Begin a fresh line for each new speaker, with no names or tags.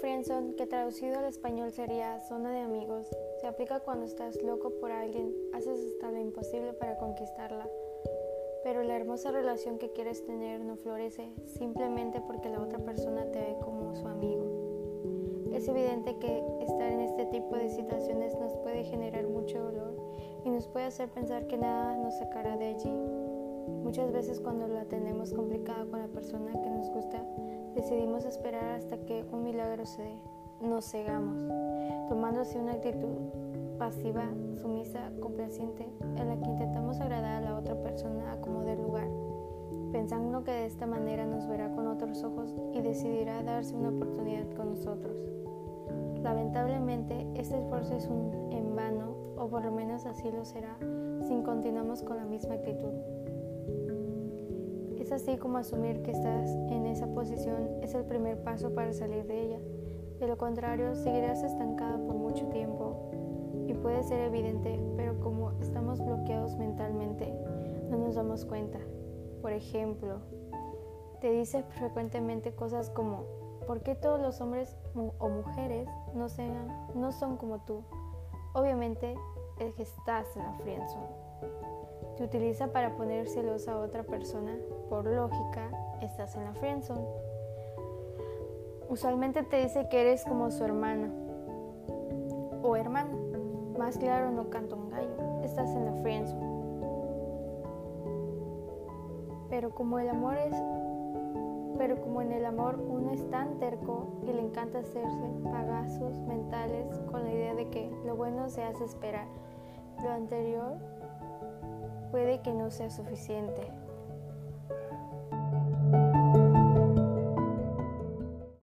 friendzone, que traducido al español sería zona de amigos, se aplica cuando estás loco por alguien, haces hasta lo imposible para conquistarla, pero la hermosa relación que quieres tener no florece simplemente porque la otra persona te ve como su amigo. Es evidente que estar en este tipo de situaciones nos puede generar mucho dolor y nos puede hacer pensar que nada nos sacará de allí. Muchas veces cuando la tenemos complicada con la persona que nos gusta, decidimos esperar hasta que un milagro se dé. Nos cegamos, tomando así una actitud pasiva, sumisa, complaciente, en la que intentamos agradar a la otra persona a como del lugar, pensando que de esta manera nos verá con otros ojos y decidirá darse una oportunidad con nosotros. Lamentablemente, este esfuerzo es un en vano, o por lo menos así lo será, si continuamos con la misma actitud. Es así como asumir que estás en esa posición es el primer paso para salir de ella. De lo contrario, seguirás estancada por mucho tiempo y puede ser evidente, pero como estamos bloqueados mentalmente, no nos damos cuenta. Por ejemplo, te dice frecuentemente cosas como, ¿por qué todos los hombres o mujeres no son como tú? Obviamente es que estás en la friendzone. Te utiliza para poner celosa a otra persona. Por lógica, estás en la friendzone. Usualmente te dice que eres como su hermana o hermana. Más claro, no canta un gallo. Estás en la friendzone. Pero como el amor es pero como en el amor uno es tan terco y le encanta hacerse pagazos mentales con la idea de que lo bueno se hace esperar, lo anterior puede que no sea suficiente.